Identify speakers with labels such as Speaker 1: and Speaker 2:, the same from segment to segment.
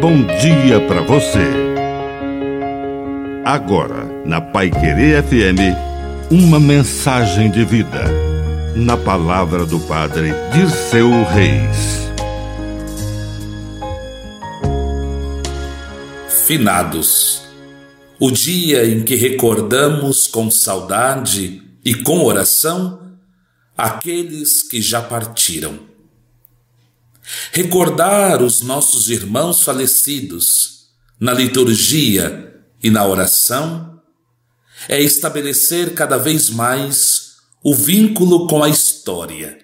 Speaker 1: bom dia para você. Agora, na Pai Querer FM, uma mensagem de vida. Na palavra do Padre Dirceu Reis.
Speaker 2: Finados. O dia em que recordamos com saudade e com oração aqueles que já partiram recordar os nossos irmãos falecidos na liturgia e na oração é estabelecer cada vez mais o vínculo com a história.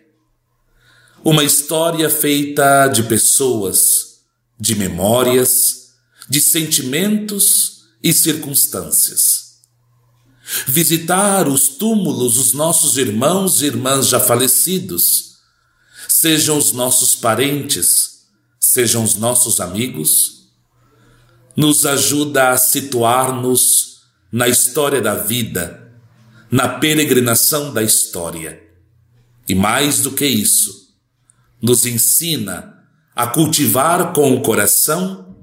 Speaker 2: Uma história feita de pessoas, de memórias, de sentimentos e circunstâncias. Visitar os túmulos dos nossos irmãos e irmãs já falecidos sejam os nossos parentes, sejam os nossos amigos, nos ajuda a situar-nos na história da vida, na peregrinação da história. E mais do que isso, nos ensina a cultivar com o coração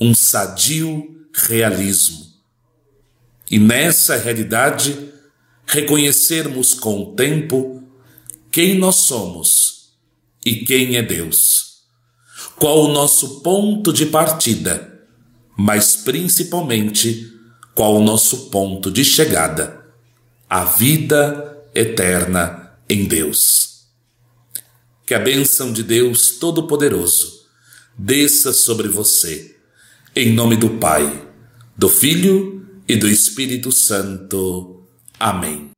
Speaker 2: um sadio realismo. E nessa realidade, reconhecermos com o tempo quem nós somos e quem é Deus. Qual o nosso ponto de partida, mas principalmente qual o nosso ponto de chegada, a vida eterna em Deus. Que a bênção de Deus Todo-Poderoso desça sobre você, em nome do Pai, do Filho e do Espírito Santo. Amém.